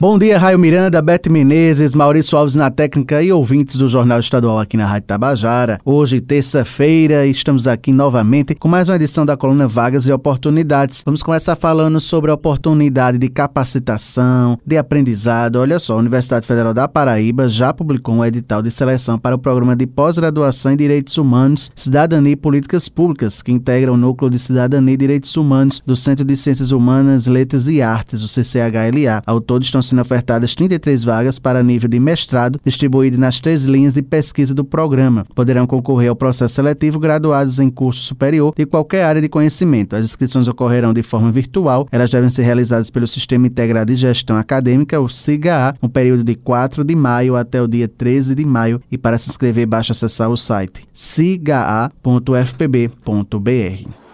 Bom dia, Raio Miranda, Bete Menezes, Maurício Alves na técnica e ouvintes do Jornal Estadual aqui na Rádio Tabajara. Hoje, terça-feira, estamos aqui novamente com mais uma edição da coluna Vagas e Oportunidades. Vamos começar falando sobre a oportunidade de capacitação, de aprendizado. Olha só, a Universidade Federal da Paraíba já publicou um edital de seleção para o programa de pós-graduação em Direitos Humanos, Cidadania e Políticas Públicas, que integra o Núcleo de Cidadania e Direitos Humanos do Centro de Ciências Humanas, Letras e Artes, o CCHLA. Ao todo estão sendo ofertadas 33 vagas para nível de mestrado, distribuídas nas três linhas de pesquisa do programa. Poderão concorrer ao processo seletivo graduados em curso superior de qualquer área de conhecimento. As inscrições ocorrerão de forma virtual. Elas devem ser realizadas pelo Sistema Integrado de Gestão Acadêmica, o SIGA, no período de 4 de maio até o dia 13 de maio. E para se inscrever, basta acessar o site sigaa.fpb.br.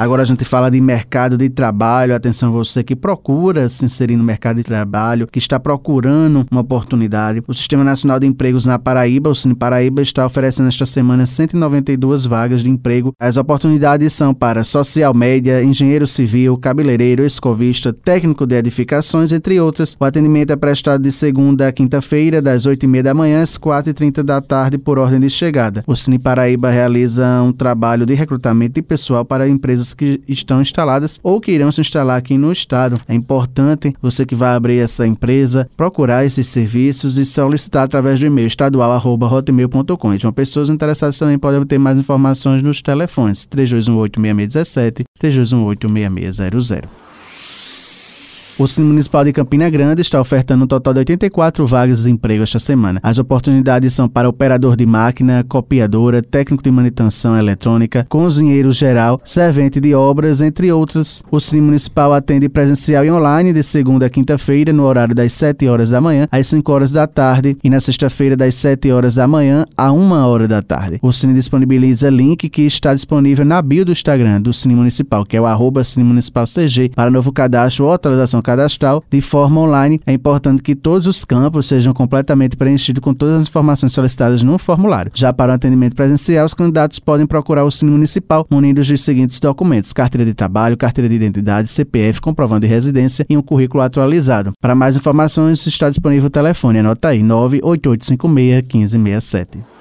Agora a gente fala de mercado de trabalho. Atenção você que procura se inserir no mercado de trabalho, que está procurando uma oportunidade. O Sistema Nacional de Empregos na Paraíba, o Cine Paraíba, está oferecendo esta semana 192 vagas de emprego. As oportunidades são para social média, engenheiro civil, cabeleireiro, escovista, técnico de edificações, entre outras. O atendimento é prestado de segunda a quinta-feira, das 8h30 da manhã às 4h30 da tarde, por ordem de chegada. O Cine Paraíba realiza um trabalho de recrutamento de pessoal para empresas que estão instaladas ou que irão se instalar aqui no estado. É importante você que vai abrir essa empresa procurar esses serviços e solicitar através do e-mail estadual@hotmail.com. E uma pessoas interessadas também podem ter mais informações nos telefones 3218 6617 3218 6600. O Cine Municipal de Campina Grande está ofertando um total de 84 vagas de emprego esta semana. As oportunidades são para operador de máquina, copiadora, técnico de manutenção eletrônica, cozinheiro geral, servente de obras, entre outros. O Cine Municipal atende presencial e online de segunda a quinta-feira, no horário das 7 horas da manhã às 5 horas da tarde e na sexta-feira das 7 horas da manhã a 1 hora da tarde. O Cine disponibiliza link que está disponível na bio do Instagram do Cine Municipal, que é o arroba Cine Municipal CG, para novo cadastro ou atualização cadastral de forma online. É importante que todos os campos sejam completamente preenchidos com todas as informações solicitadas no formulário. Já para o atendimento presencial, os candidatos podem procurar o Cine Municipal munidos dos seguintes documentos: carteira de trabalho, carteira de identidade, CPF, comprovando de residência e um currículo atualizado. Para mais informações, está disponível o telefone. Anota aí: 98856 1567.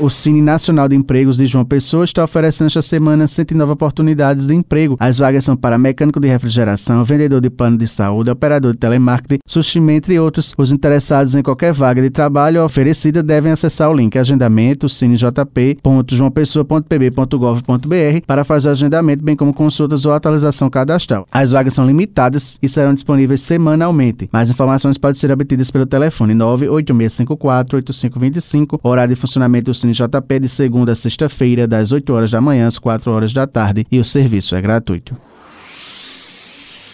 O Cine Nacional de Empregos de João Pessoa está oferecendo esta semana 109 oportunidades de emprego. As vagas são para mecânico de refrigeração, vendedor de plano de saúde, operador de telemarketing, sushi, entre outros. Os interessados em qualquer vaga de trabalho oferecida devem acessar o link agendamento cinejp.joaopessoa.pb.gov.br para fazer o agendamento, bem como consultas ou atualização cadastral. As vagas são limitadas e serão disponíveis semanalmente. Mais informações podem ser obtidas pelo telefone 98654 8525, horário de funcionamento do Cine JP de segunda a sexta-feira, das 8 horas da manhã às 4 horas da tarde, e o serviço é gratuito.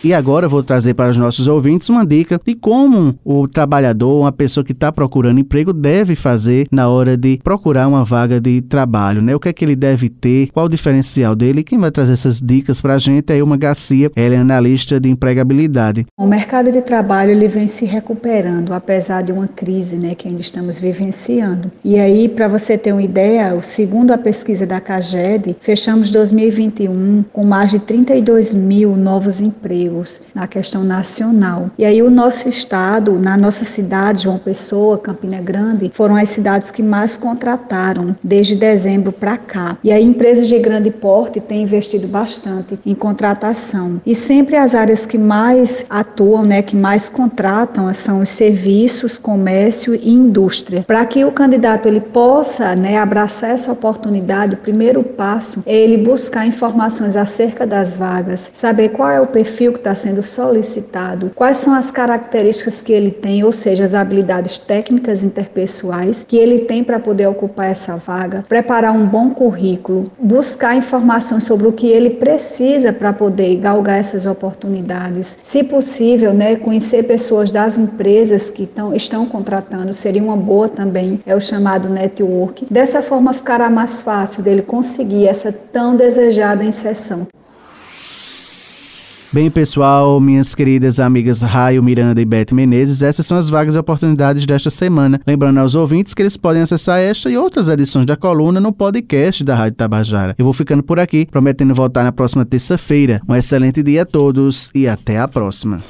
E agora eu vou trazer para os nossos ouvintes uma dica de como o trabalhador, uma pessoa que está procurando emprego, deve fazer na hora de procurar uma vaga de trabalho, né? O que é que ele deve ter, qual o diferencial dele. Quem vai trazer essas dicas para a gente é uma Garcia, ela é analista de empregabilidade. O mercado de trabalho ele vem se recuperando, apesar de uma crise né, que ainda estamos vivenciando. E aí, para você ter uma ideia, segundo a pesquisa da CAGED, fechamos 2021 com mais de 32 mil novos empregos na questão nacional. E aí o nosso estado, na nossa cidade, João Pessoa, Campina Grande, foram as cidades que mais contrataram desde dezembro para cá. E aí empresas de grande porte têm investido bastante em contratação. E sempre as áreas que mais atuam, né, que mais contratam são os serviços, comércio e indústria. Para que o candidato ele possa, né, abraçar essa oportunidade, o primeiro passo é ele buscar informações acerca das vagas, saber qual é o perfil que está sendo solicitado, quais são as características que ele tem, ou seja, as habilidades técnicas interpessoais que ele tem para poder ocupar essa vaga, preparar um bom currículo, buscar informações sobre o que ele precisa para poder galgar essas oportunidades. Se possível, né, conhecer pessoas das empresas que tão, estão contratando seria uma boa também, é o chamado network. Dessa forma ficará mais fácil dele conseguir essa tão desejada inserção. Bem, pessoal, minhas queridas amigas Raio, Miranda e Beth Menezes, essas são as vagas e oportunidades desta semana. Lembrando aos ouvintes que eles podem acessar esta e outras edições da coluna no podcast da Rádio Tabajara. Eu vou ficando por aqui, prometendo voltar na próxima terça-feira. Um excelente dia a todos e até a próxima.